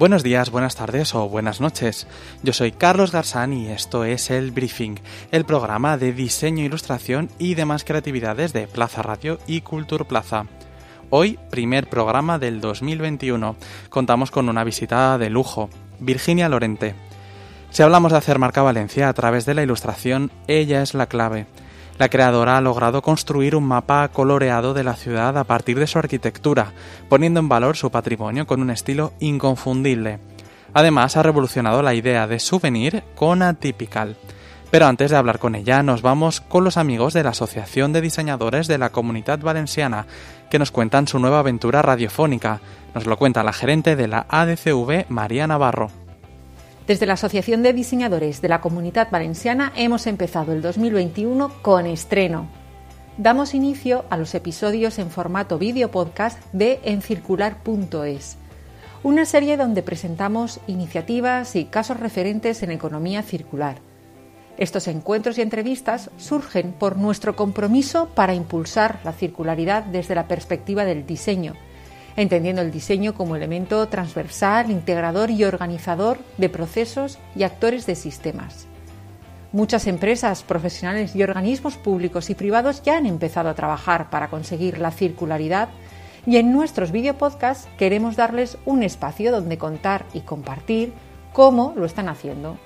Buenos días, buenas tardes o buenas noches. Yo soy Carlos Garzán y esto es El Briefing, el programa de diseño, ilustración y demás creatividades de Plaza Radio y Cultur Plaza. Hoy, primer programa del 2021, contamos con una visita de lujo, Virginia Lorente. Si hablamos de hacer marca Valencia a través de la ilustración, ella es la clave. La creadora ha logrado construir un mapa coloreado de la ciudad a partir de su arquitectura, poniendo en valor su patrimonio con un estilo inconfundible. Además, ha revolucionado la idea de souvenir con Atypical. Pero antes de hablar con ella, nos vamos con los amigos de la Asociación de Diseñadores de la Comunidad Valenciana, que nos cuentan su nueva aventura radiofónica. Nos lo cuenta la gerente de la ADCV, María Navarro. Desde la Asociación de Diseñadores de la Comunidad Valenciana hemos empezado el 2021 con estreno. Damos inicio a los episodios en formato vídeo podcast de encircular.es, una serie donde presentamos iniciativas y casos referentes en economía circular. Estos encuentros y entrevistas surgen por nuestro compromiso para impulsar la circularidad desde la perspectiva del diseño entendiendo el diseño como elemento transversal, integrador y organizador de procesos y actores de sistemas. Muchas empresas, profesionales y organismos públicos y privados ya han empezado a trabajar para conseguir la circularidad y en nuestros videopodcasts queremos darles un espacio donde contar y compartir cómo lo están haciendo.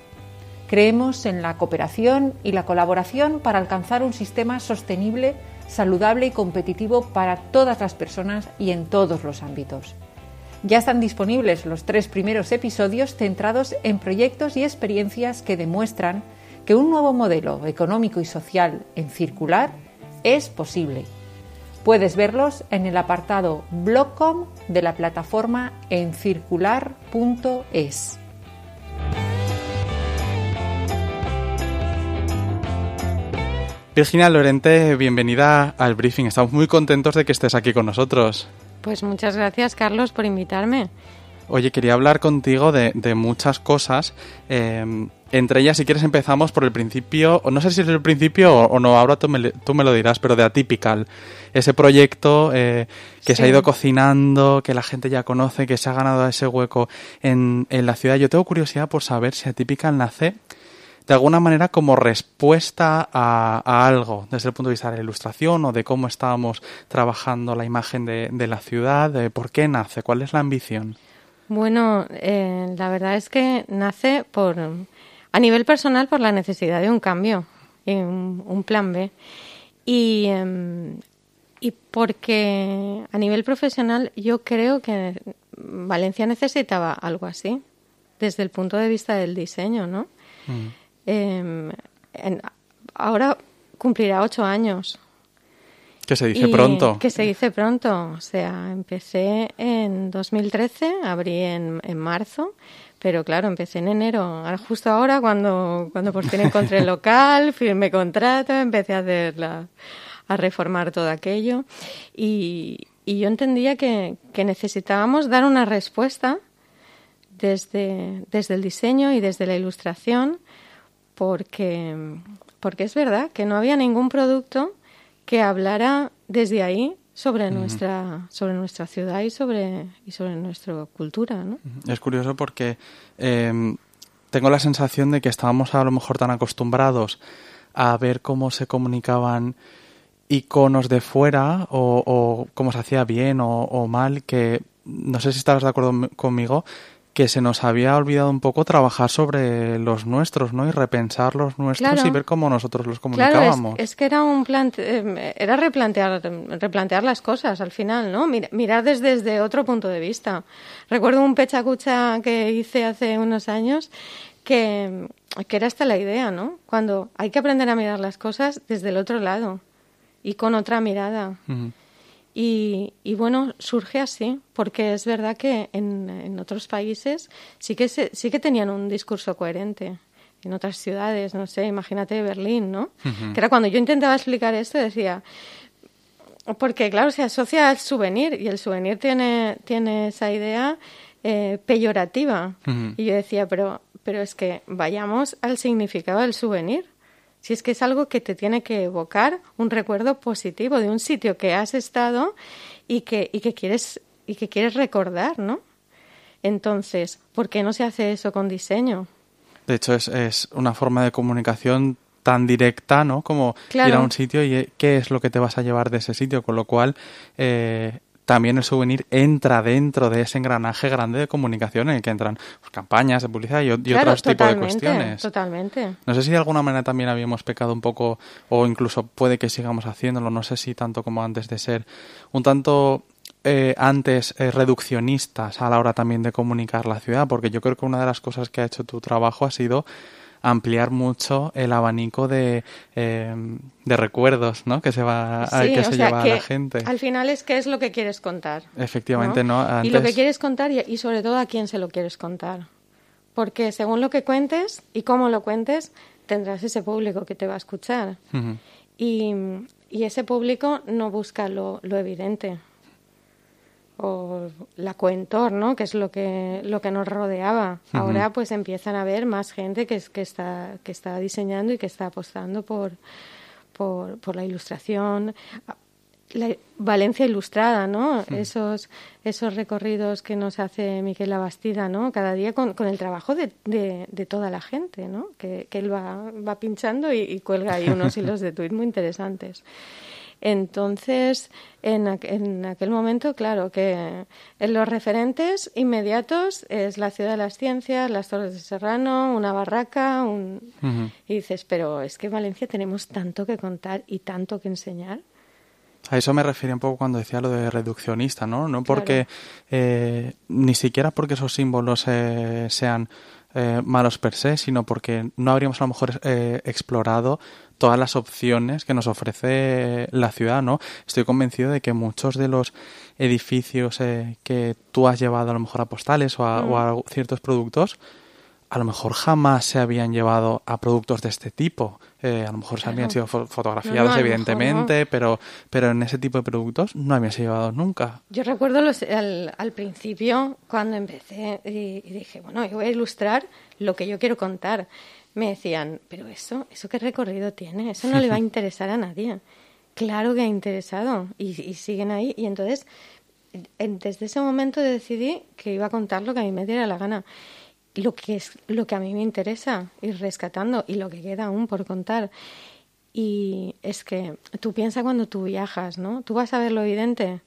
Creemos en la cooperación y la colaboración para alcanzar un sistema sostenible saludable y competitivo para todas las personas y en todos los ámbitos. Ya están disponibles los tres primeros episodios centrados en proyectos y experiencias que demuestran que un nuevo modelo económico y social en circular es posible. Puedes verlos en el apartado Blogcom de la plataforma encircular.es. Virginia Lorente, bienvenida al briefing. Estamos muy contentos de que estés aquí con nosotros. Pues muchas gracias, Carlos, por invitarme. Oye, quería hablar contigo de, muchas cosas. Em, entre ellas, si quieres, empezamos por el principio, o no sé si es el principio o, no, ahora tú me, tú me, lo dirás, pero de Atypical. Ese proyecto eh, que se ha ido cocinando, que la gente ya conoce, que se ha ganado ese hueco en, en la ciudad. Yo tengo curiosidad por saber si Atypical nace de alguna manera como respuesta a, algo desde el punto de vista de la ilustración o de cómo estábamos trabajando la imagen de, la ciudad, de por qué nace, cuál es la ambición. Bueno, eh, la verdad es que nace por a nivel personal por la necesidad de un cambio, un, un plan B y, em, y porque a nivel profesional yo creo que Valencia necesitaba algo así desde el punto de vista del diseño, ¿no? Mm. Em, ahora cumplirá ocho años. Que se dice pronto. Que se dice pronto. O sea, empecé en 2013, abrí en, en marzo, pero claro, empecé en enero. Justo ahora, cuando, cuando por fin encontré el local, firmé contrato, empecé a hacer a reformar todo aquello. Y, y yo entendía que, que necesitábamos dar una respuesta desde, desde el diseño y desde la ilustración porque, porque es verdad que no había ningún producto que hablara desde ahí sobre nuestra sobre nuestra ciudad y sobre y sobre nuestra cultura ¿no? es curioso porque em, tengo la sensación de que estábamos a lo mejor tan acostumbrados a ver cómo se comunicaban iconos de fuera o, o cómo se hacía bien o, o, mal que no sé si estabas de acuerdo conmigo que se nos había olvidado un poco trabajar sobre los nuestros, ¿no? Y repensar los nuestros y ver cómo nosotros los comunicábamos. Claro, es, que era un plan, eh, era replantear, replantear las cosas al final, ¿no? Mirar desde, desde otro punto de vista. Recuerdo un pechacucha que hice hace unos años que, que era esta la idea, ¿no? Cuando hay que aprender a mirar las cosas desde el otro lado y con otra mirada. Y, bueno, surge así, porque es verdad que en, en otros países sí que, sí que tenían un discurso coherente. en otras ciudades, no sé, imagínate Berlín, ¿no? Que era cuando yo intentaba explicar esto, decía, porque claro, se asocia al souvenir y el souvenir tiene, tiene esa idea eh, peyorativa. Y yo decía, pero, pero es que vayamos al significado del souvenir. Si es que es algo que te tiene que evocar un recuerdo positivo de un sitio que has estado y que, y que quieres y que quieres recordar, ¿no? Entonces, ¿por qué no se hace eso con diseño? De hecho, es, es una forma de comunicación tan directa, ¿no? Como ir a un sitio y eh, qué es lo que te vas a llevar de ese sitio, con lo cual eh, también el souvenir entra dentro de ese engranaje grande de comunicación en el que entran pues, campañas de publicidad y, otros tipos de cuestiones. Totalmente. No sé si de alguna manera también habíamos pecado un poco, o incluso puede que sigamos haciéndolo, no sé si tanto como antes de ser un tanto eh, antes eh, reduccionistas a la hora también de comunicar la ciudad, porque yo creo que una de las cosas que ha hecho tu trabajo ha sido ampliar mucho el abanico de, eh, de recuerdos ¿no? que se va que se lleva a la gente. Al final es qué es lo que quieres contar. Efectivamente, ¿no? Y lo que quieres contar y, sobre todo a quién se lo quieres contar. Porque según lo que cuentes y cómo lo cuentes, tendrás ese público que te va a escuchar. y, y, ese público no busca lo, lo evidente o la coentor, ¿no? que es lo que, lo que nos rodeaba. Ahora pues empiezan a ver más gente que, que, está, que está diseñando y que está apostando por, por, por la ilustración. La Valencia ilustrada, ¿no? Esos, esos recorridos que nos hace Miquel Labastida, ¿no? Cada día con, con el trabajo de, de, toda la gente, ¿no? Que, que él va, va pinchando y, y cuelga ahí unos hilos de tweet muy interesantes. Entonces, en, aquel momento, claro, que en los referentes inmediatos es la ciudad de las ciencias, las Torres de Serrano, una barraca, un... y dices, pero es que en Valencia tenemos tanto que contar y tanto que enseñar. A eso me refiero un poco cuando decía lo de reduccionista, ¿no? No porque, eh, ni siquiera porque esos símbolos eh, sean eh, malos per se, sino porque no habríamos a lo mejor explorado todas las opciones que nos ofrece la ciudad, ¿no? Estoy convencido de que muchos de los edificios eh, que tú has llevado a lo mejor a postales o a, mm. ciertos productos, a lo mejor jamás se habían llevado a productos de este tipo. Eh, a lo mejor se habían sido fotografiados, evidentemente, pero, pero en ese tipo de productos no habían sido llevados nunca. Yo recuerdo los, al, principio, cuando empecé y, y, dije, bueno, yo voy a ilustrar lo que yo quiero contar me decían, pero eso, ¿eso qué recorrido tiene? Eso no le va a interesar a nadie. Claro que ha interesado y, siguen ahí. Y entonces, desde ese momento decidí que iba a contar lo que a mí me diera la gana. Lo que es lo que a mí me interesa, ir rescatando y lo que queda aún por contar. Y es que tú piensas cuando tú viajas, ¿no? Tú vas a ver lo evidente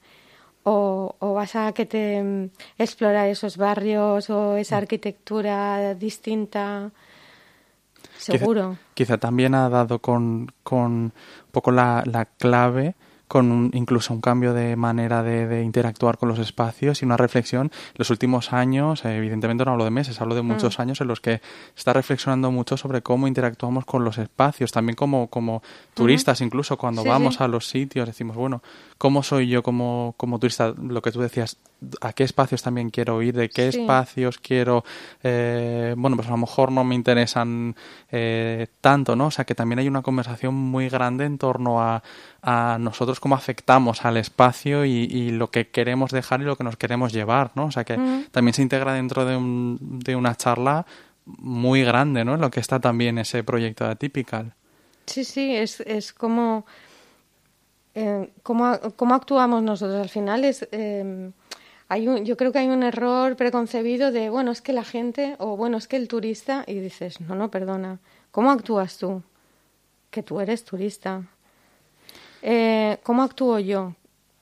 o, o vas a que te mm, explorar esos barrios o esa mm. arquitectura distinta Seguro. Quizá, también ha dado con, con un poco la, la clave con incluso un cambio de manera de, interactuar con los espacios y una reflexión. Los últimos años, evidentemente no hablo de meses, hablo de muchos mm. años en los que está reflexionando mucho sobre cómo interactuamos con los espacios, también como, como turistas, incluso cuando vamos a los sitios, decimos, bueno, ¿cómo soy yo como, como turista? Lo que tú decías, ¿a qué espacios también quiero ir? ¿De qué espacios quiero? Eh, bueno, pues a lo mejor no me interesan eh, tanto, ¿no? O sea, que también hay una conversación muy grande en torno a a nosotros cómo afectamos al espacio y, lo que queremos dejar y lo que nos queremos llevar, ¿no? O sea que también se integra dentro de, un, de una charla muy grande, ¿no? En lo que está también ese proyecto de Atypical. Sí, sí, es, es como... Eh, cómo, cómo, actuamos nosotros. Al final es... Hay un, yo creo que hay un error preconcebido de, bueno, es que la gente, o bueno, es que el turista, y dices, no, no, perdona, ¿cómo actúas tú? Que tú eres turista eh, ¿cómo actúo yo?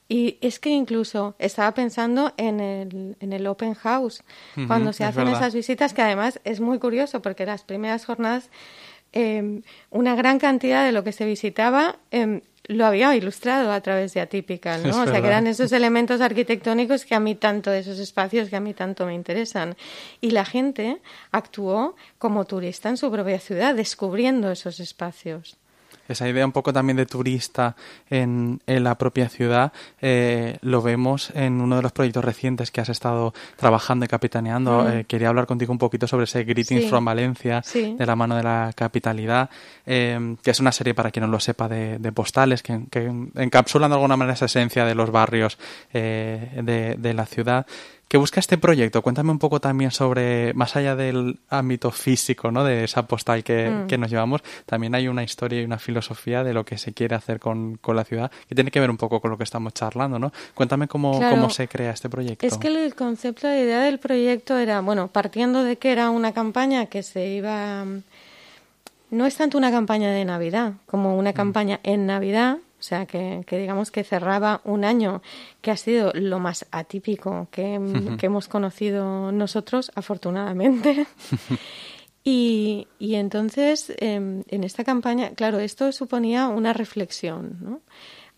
Y es que incluso estaba pensando en el, en el open house, cuando se hacen esas visitas, que además es muy curioso porque las primeras jornadas, em, una gran cantidad de lo que se visitaba em, lo había ilustrado a través de Atypical, ¿no? o sea, que eran esos elementos arquitectónicos que a mí tanto, esos espacios que a mí tanto me interesan. Y la gente actuó como turista en su propia ciudad, descubriendo esos espacios. Esa idea un poco también de turista en, en la propia ciudad eh, lo vemos en uno de los proyectos recientes que has estado trabajando y capitaneando. Mm. Eh, quería hablar contigo un poquito sobre ese Greetings Sí. from Valencia, Sí. de la mano de la capitalidad, eh, que es una serie, para quien no lo sepa, de, de postales que, que encapsulan de alguna manera esa esencia de los barrios eh, de, de la ciudad. ¿Qué busca este proyecto? Cuéntame un poco también sobre, más allá del ámbito físico, ¿no? De esa postal que, Mm. que nos llevamos, también hay una historia y una filosofía de lo que se quiere hacer con, con la ciudad, que tiene que ver un poco con lo que estamos charlando, ¿no? Cuéntame cómo, Claro. cómo se crea este proyecto. Es que el concepto, la idea del proyecto era, bueno, partiendo de que era una campaña que se iba. No es tanto una campaña de Navidad como una campaña en Navidad, sea, que, que digamos que cerraba un año que ha sido lo más atípico que, que hemos conocido nosotros, afortunadamente. Y, y entonces, em, en esta campaña, claro, esto suponía una reflexión, ¿no?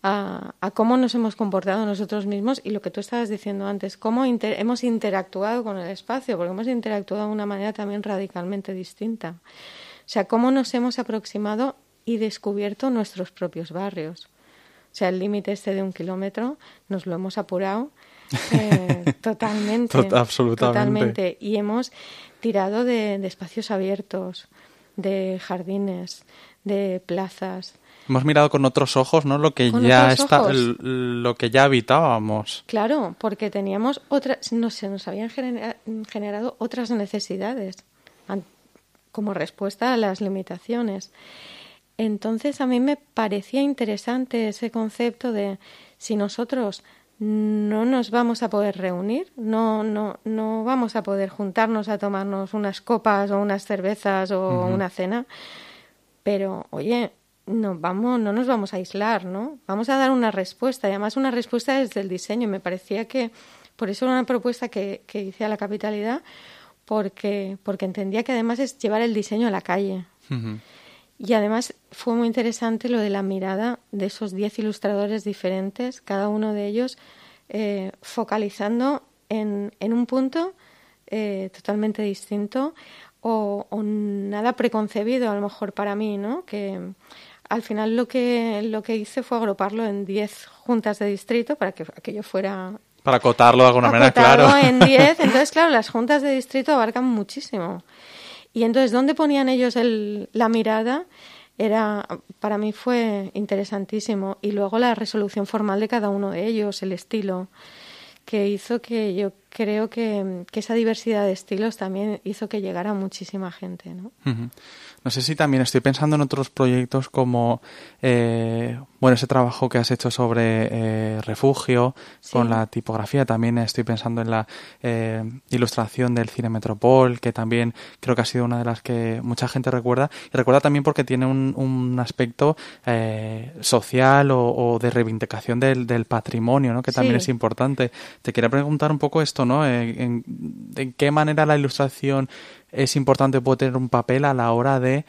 A, a cómo nos hemos comportado nosotros mismos y lo que tú estabas diciendo antes, cómo inter- hemos interactuado con el espacio, porque hemos interactuado de una manera también radicalmente distinta. O sea, cómo nos hemos aproximado y descubierto nuestros propios barrios. O sea, el límite este de un kilómetro nos lo hemos apurado eh, totalmente. Tot- absolutamente. Totalmente. Y hemos tirado de, de espacios abiertos, de jardines, de plazas. Hemos mirado con otros ojos, ¿no? Lo que ya está, lo que ya habitábamos. Claro, porque teníamos otras, no sé, nos habían genera- generado otras necesidades como respuesta a las limitaciones. Entonces a mí me parecía interesante ese concepto de si nosotros no nos vamos a poder reunir, no, no, no vamos a poder juntarnos a tomarnos unas copas o unas cervezas o una cena, pero oye, no vamos, no nos vamos a aislar, ¿no? Vamos a dar una respuesta, y además una respuesta desde el diseño. Me parecía que por eso era una propuesta que, que hice a la capitalidad, porque, porque entendía que además es llevar el diseño a la calle. Y además fue muy interesante lo de la mirada de esos 10 ilustradores diferentes, cada uno de ellos eh, focalizando en, en un punto eh, totalmente distinto o, o nada preconcebido a lo mejor para mí, ¿no? Que al final lo que, lo que hice fue agruparlo en 10 juntas de distrito para que aquello fuera Para acotarlo de alguna manera, claro. en 10. Entonces, claro, las juntas de distrito abarcan muchísimo. Y entonces, ¿dónde ponían ellos el, la mirada? Era, para mí fue interesantísimo. Y luego la resolución formal de cada uno de ellos, el estilo, que hizo que yo creo que, que esa diversidad de estilos también hizo que llegara muchísima gente, ¿no? No sé si también estoy pensando en otros proyectos como, eh, bueno, ese trabajo que has hecho sobre eh, refugio Sí. con la tipografía. También estoy pensando en la eh, ilustración del Cine Metropol, que también creo que ha sido una de las que mucha gente recuerda. Y recuerda también porque tiene un, un aspecto eh, social o, o de reivindicación del, del patrimonio, ¿no? Que también Sí. es importante. Te quería preguntar un poco esto, ¿no? En, en qué manera la ilustración es importante puede tener un papel a la hora de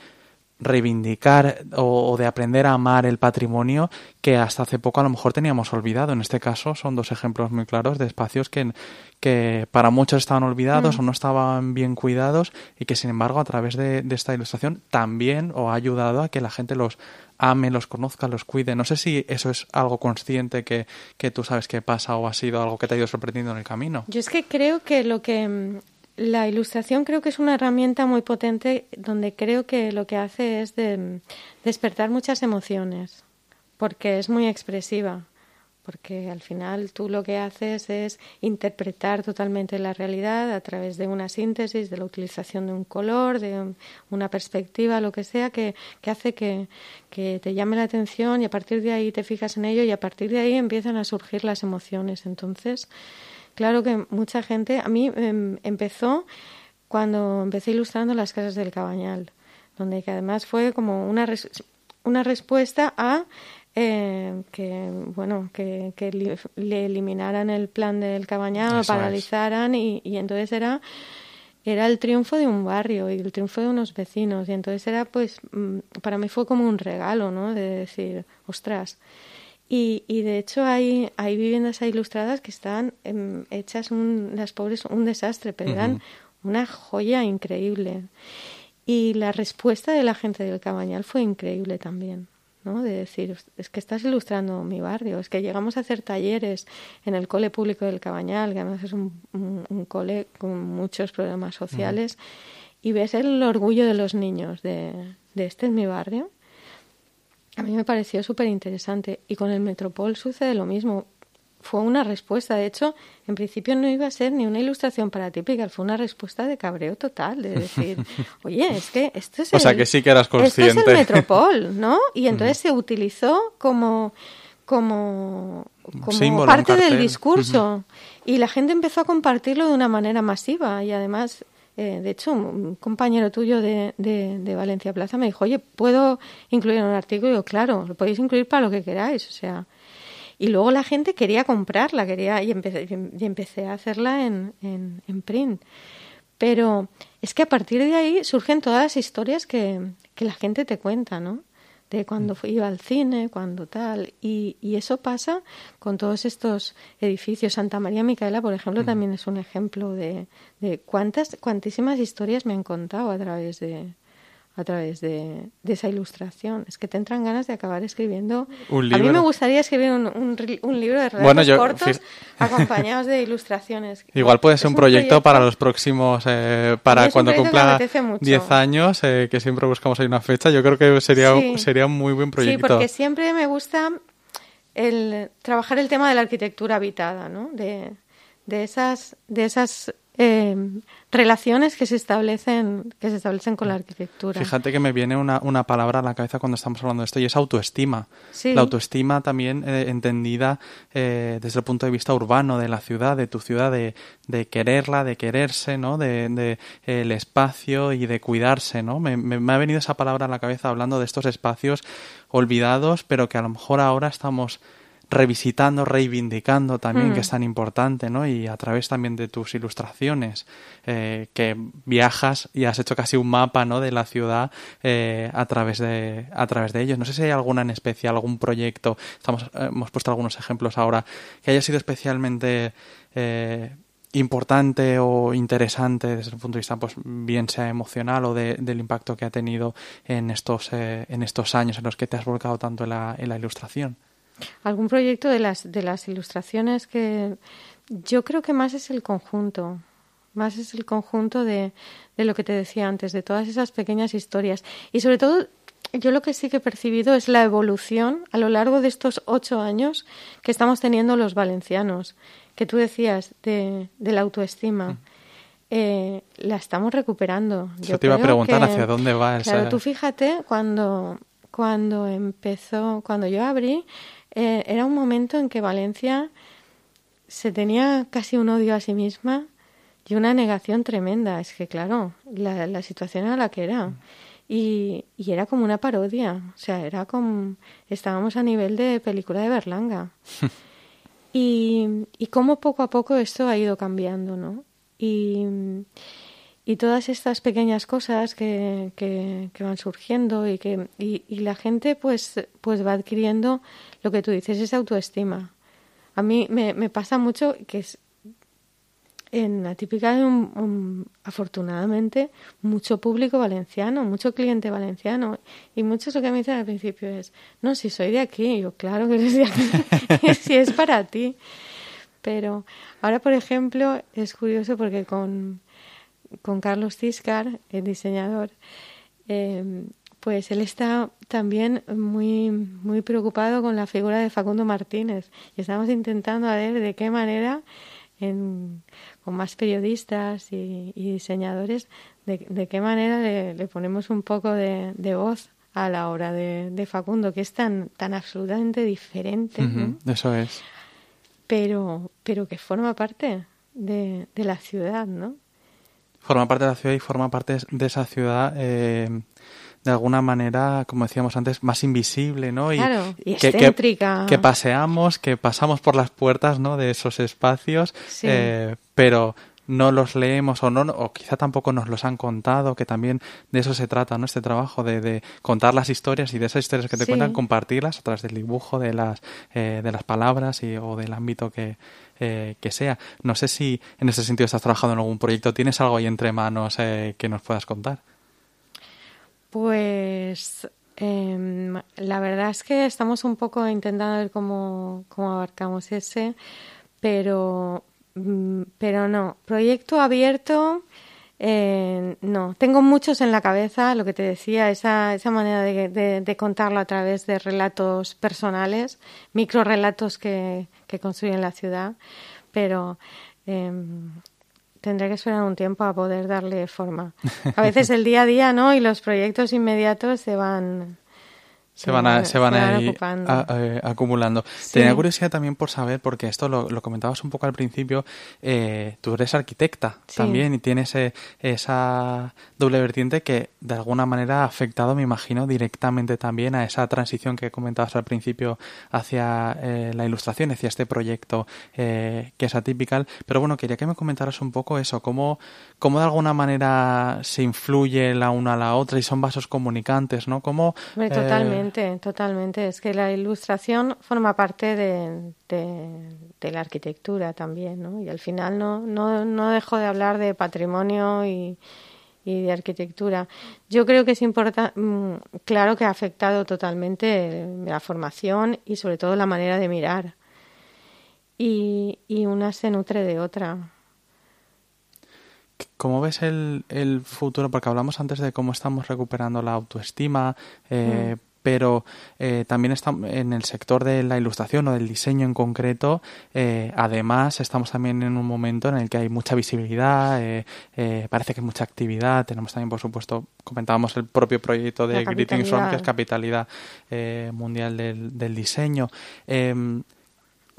reivindicar o, o de aprender a amar el patrimonio que hasta hace poco a lo mejor teníamos olvidado. En este caso son dos ejemplos muy claros de espacios que, que para muchos estaban olvidados o no estaban bien cuidados y que sin embargo a través de, de esta ilustración también o ha ayudado a que la gente los ame, los conozca, los cuide. No sé si eso es algo consciente que, que tú sabes que pasa o ha sido algo que te ha ido sorprendiendo en el camino. Yo es que creo que lo que mm, la ilustración creo que es una herramienta muy potente donde creo que lo que hace es de mm, despertar muchas emociones porque es muy expresiva porque al final tú lo que haces es interpretar totalmente la realidad a través de una síntesis, de la utilización de un color, de un- una perspectiva, lo que sea, que, que hace que, que te llame la atención y a partir de ahí te fijas en ello y a partir de ahí empiezan a surgir las emociones. Entonces, claro que mucha gente, a mí em, empezó cuando empecé ilustrando las casas del Cabañal, donde que además fue como una, res- una respuesta a eh, que bueno que, que li- le eliminaran el plan del Cabañal, lo paralizaran y, y entonces era era el triunfo de un barrio y el triunfo de unos vecinos. Y entonces era pues mm, para mí fue como un regalo no de decir ostras y, y de hecho hay, hay viviendas ahí ilustradas que están em, hechas un, las pobres un desastre pero eran una joya increíble y la respuesta de la gente del Cabañal fue increíble también ¿no? De decir, es que estás ilustrando mi barrio, es que llegamos a hacer talleres en el cole público del Cabañal, que además es un, cole con muchos problemas sociales, y ves el orgullo de los niños de, de este es mi barrio. A mí me pareció súper interesante. Y con el Metropol sucede lo mismo fue una respuesta. De hecho, en principio no iba a ser ni una ilustración para típica, fue una respuesta de cabreo total, de decir, oye, es que esto es o sea, que sí que eras consciente. Esto es el Metropol, ¿no? Y entonces se utilizó como como, como parte del discurso y la gente empezó a compartirlo de una manera masiva y además eh, de hecho, un compañero tuyo de, Valencia Plaza me dijo, oye, ¿puedo incluir un artículo? Y yo, claro, lo podéis incluir para lo que queráis. O sea, y luego la gente quería comprarla, quería y empecé, y empecé a hacerla en, en, print. Pero es que a partir de ahí surgen todas las historias que, que la gente te cuenta, ¿no? De cuando mm. iba al cine, cuando tal. Y, y, eso pasa con todos estos edificios. Santa María Micaela, por ejemplo, mm. también es un ejemplo de, de cuántas, cuantísimas historias me han contado a través de, a través de, esa ilustración. Es que te entran ganas de acabar escribiendo. ¿Un libro? A mí me gustaría escribir un, un, libro de relatos cortos acompañados de ilustraciones. Igual puede ser un, proyecto, para los próximos, eh, para cuando cumpla 10 años, eh, que siempre buscamos ahí una fecha. Yo creo que sería, sería un muy buen proyecto. Sí, porque siempre me gusta el trabajar el tema de la arquitectura habitada, ¿no? De, de esas, de esas eh, relaciones que se establecen que se establecen con la arquitectura. Fíjate que me viene una, una palabra a la cabeza cuando estamos hablando de esto y es autoestima. La autoestima también eh, entendida eh, desde el punto de vista urbano de la ciudad, de tu ciudad, de, de quererla, de quererse, ¿no? De, de el espacio y de cuidarse, ¿no? Me, me ha venido esa palabra a la cabeza hablando de estos espacios olvidados, pero que a lo mejor ahora estamos revisitando, reivindicando también, que mm. es tan importante, ¿no? Y a través también de tus ilustraciones, eh, que viajas y has hecho casi un mapa, ¿no? De la ciudad eh, a través de a través de ellos. No sé si hay alguna en especial, algún proyecto. Estamos eh, hemos puesto algunos ejemplos ahora que haya sido especialmente importante o interesante desde el punto de vista, pues bien sea emocional o del impacto que ha tenido en estos en estos años en los que te has volcado tanto en la, en la ilustración. Algún proyecto de las, de las ilustraciones que yo creo que más es el conjunto, más es el conjunto de, de lo que te decía antes, de todas esas pequeñas historias. Y sobre todo, yo lo que sí que he percibido es la evolución a lo largo de estos ocho años que estamos teniendo los valencianos, que tú decías de, de la autoestima. Mm. Eh, la estamos recuperando. Yo, te iba a preguntar hacia dónde va esa... Claro, tú fíjate cuando, cuando empezó, cuando yo abrí, eh, era un momento en que Valencia se tenía casi un odio a sí misma y una negación tremenda. Es que, claro, la, la situación era la que era. Y, y, era como una parodia. O sea, era como. Estábamos a nivel de película de Berlanga. y, y cómo poco a poco esto ha ido cambiando, ¿no? Y, y todas estas pequeñas cosas que, que, van surgiendo y que y, la gente pues pues va adquiriendo lo que tú dices es autoestima. A mí me, pasa mucho que es en la típica de un, afortunadamente mucho público valenciano mucho cliente valenciano y muchos lo que me dicen al principio es no si soy de aquí yo claro que eres de aquí si es para ti pero ahora por ejemplo es curioso porque con con Carlos Ciscar, el diseñador, eh, pues él está también muy, muy preocupado con la figura de Facundo Martínez. Y estamos intentando a ver de qué manera, con más periodistas y, diseñadores, de, qué manera le, ponemos un poco de, voz a la obra de, Facundo, que es tan, tan absolutamente diferente. Eso es. Pero, pero que forma parte de, de la ciudad, ¿no? Forma parte de la ciudad y forma parte de esa ciudad eh, de alguna manera, como decíamos antes, más invisible, ¿no? Y, claro, y excéntrica. Que, paseamos, que pasamos por las puertas, ¿no? De esos espacios, eh, pero no los leemos o no o quizá tampoco nos los han contado que también de eso se trata no este trabajo de, de contar las historias y de esas historias que te cuentan compartirlas a través del dibujo de las eh, de las palabras y, o del ámbito que eh, que sea. No sé si en ese sentido estás trabajando en algún proyecto. ¿Tienes algo ahí entre manos eh, que nos puedas contar? Pues Em, la verdad es que estamos un poco intentando ver cómo, cómo abarcamos ese, pero, pero no. Proyecto abierto, eh, no. Tengo muchos en la cabeza, lo que te decía, esa, esa manera de, de, contarlo a través de relatos personales, micro relatos que, que construyen la ciudad, pero eh, tendré que esperar un tiempo a poder darle forma. A veces el día a día, ¿no? Y los proyectos inmediatos se van se van a, se van, a ir eh, acumulando. Tenía curiosidad también por saber, porque esto lo, comentabas un poco al principio, eh, tú eres arquitecta también y tienes eh, esa doble vertiente que de alguna manera ha afectado, me imagino, directamente también a esa transición que comentabas al principio hacia la ilustración, hacia este proyecto que es atípico. Pero bueno, quería que me comentaras un poco eso, cómo, cómo de alguna manera se influye la una a la otra y son vasos comunicantes, ¿no? Cómo, totalmente Totalmente, Es que la ilustración forma parte de, de, la arquitectura también, ¿no? Y al final no, no, no dejo de hablar de patrimonio y, y de arquitectura. Yo creo que es importante, mm, claro que ha afectado totalmente la formación y sobre todo la manera de mirar. Y, y una se nutre de otra. ¿Cómo ves el, el, futuro? Porque hablamos antes de cómo estamos recuperando la autoestima, eh, mm pero eh, también estamos en el sector de la ilustración o del diseño en concreto. Eh, además, estamos también en un momento en el que hay mucha visibilidad, eh, parece que hay mucha actividad. Tenemos también, por supuesto, comentábamos el propio proyecto de Greetings From, que es capitalidad mundial del, del diseño.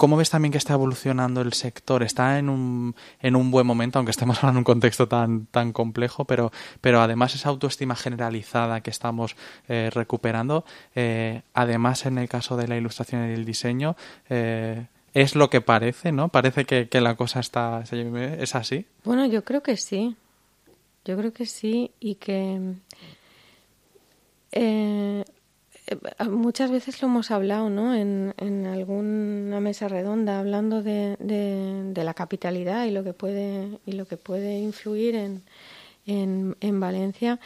¿Cómo ves también que está evolucionando el sector? ¿Está en un, en un buen momento, aunque estemos hablando en un contexto tan, tan complejo, pero, pero además esa autoestima generalizada que estamos eh, recuperando, eh, además en el caso de la ilustración y el diseño, eh, es lo que parece, ¿no? Parece que, que la cosa está, es así. Bueno, yo creo que sí. Yo creo que sí y que muchas veces lo hemos hablado, ¿no? En, en alguna mesa redonda, hablando de, de, la capitalidad y lo que puede y lo que puede influir en, en, en Valencia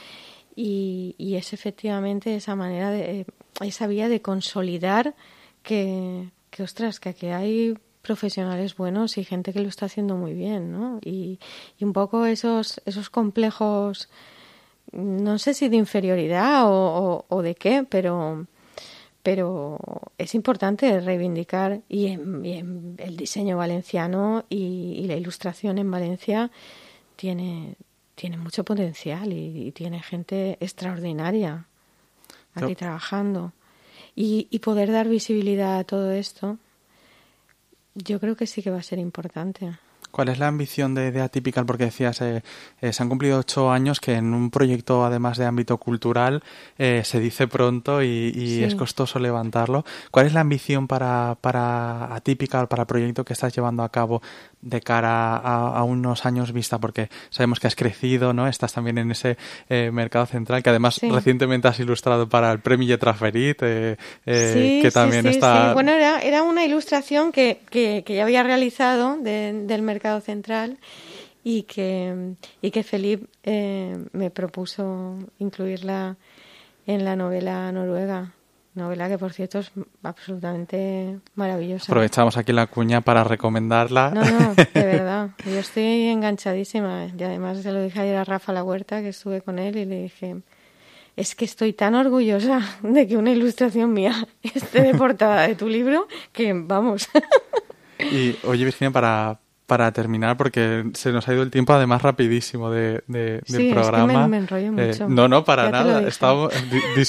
y, y, es efectivamente esa manera de esa vía de consolidar que, que ostras, que aquí hay profesionales buenos y gente que lo está haciendo muy bien, ¿no? Y, y un poco esos esos complejos no sé si de inferioridad o, de qué, pero, pero es importante reivindicar y en, el diseño valenciano y, la ilustración en Valencia tiene, tiene mucho potencial y, tiene gente extraordinaria aquí trabajando. Y, y poder dar visibilidad a todo esto, yo creo que sí que va a ser importante. ¿Cuál es la ambición de, de Atypical? Porque decías, eh, eh, se han cumplido ocho años que en un proyecto, además de ámbito cultural, eh, se dice pronto y, es costoso levantarlo. ¿Cuál es la ambición para, para Atypical, para el proyecto que estás llevando a cabo de cara a, unos años vista? Porque sabemos que has crecido, ¿no? Estás también en ese mercado central, que además recientemente has ilustrado para el Premio Yetraferit, que también está... Bueno, era, era una ilustración que, que, que ya había realizado del mercado central y que, y que Felipe eh, me propuso incluirla en la novela noruega. Novela que, por cierto, es absolutamente maravillosa. Aprovechamos aquí la cuña para recomendarla. No, no, de verdad. Yo estoy enganchadísima. Y además se lo dije ayer a Rafa La Huerta, que estuve con él, y le dije, es que estoy tan orgullosa de que una ilustración mía esté de portada de tu libro, que vamos. Y oye, Virginia, para, para terminar, porque se nos ha ido el tiempo además rapidísimo de, de del programa. me, enrollo eh, mucho. no, no, para nada. Estamos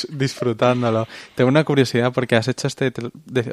disfrutándolo. Tengo una curiosidad porque has hecho este,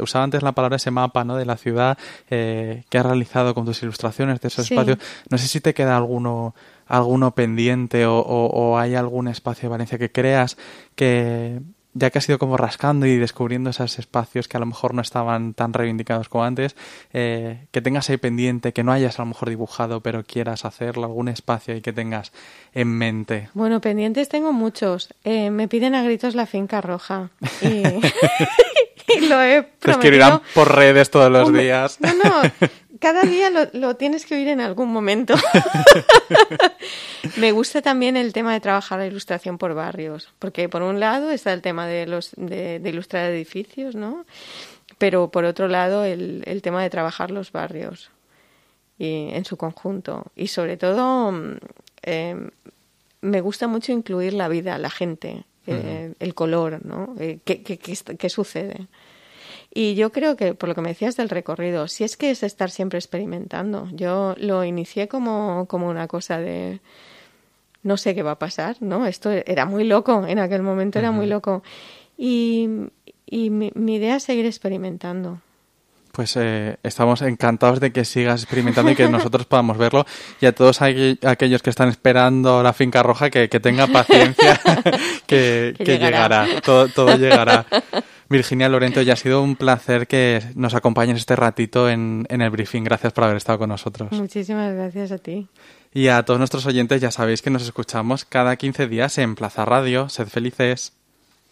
usaba antes la palabra ese mapa, ¿no? De la ciudad eh, que has realizado con tus ilustraciones de esos espacios. No sé si te queda alguno alguno pendiente o, o hay algún espacio de Valencia que creas que ya que has ido como rascando y descubriendo esos espacios que a lo mejor no estaban tan reivindicados como antes, eh, que tengas ahí pendiente, que no hayas a lo mejor dibujado, pero quieras hacerlo, algún espacio y que tengas en mente. Bueno, pendientes tengo muchos. Eh, me piden a gritos la finca roja. Y, lo he prometido. Te escribirán por redes todos los días. No, no, cada día lo, tienes que oír en algún momento. Me gusta también el tema de trabajar la ilustración por barrios, porque por un lado está el tema de, los, de, ilustrar edificios, ¿no? Pero por otro lado el, el tema de trabajar los barrios y, en su conjunto. Y sobre todo mm, eh, me gusta mucho incluir la vida, la gente, eh, el color, ¿no? Eh, ¿qué, qué, qué, sucede? Y yo creo que, por lo que me decías del recorrido, si es que es estar siempre experimentando. Yo lo inicié como, como una cosa de no sé qué va a pasar, ¿no? Esto era muy loco, en aquel momento era muy loco. Y, y mi, mi, idea es seguir experimentando. Pues eh, estamos encantados de que sigas experimentando y que nosotros podamos verlo. Y a todos aquellos que están esperando la finca roja, que, que tenga paciencia, que, llegará. Todo, todo llegará. Virginia Lorento, ya ha sido un placer que nos acompañes este ratito en, en el briefing. Gracias por haber estado con nosotros. Muchísimas gracias a ti. Y a todos nuestros oyentes, ya sabéis que nos escuchamos cada 15 días en Plaza Radio. Sed felices.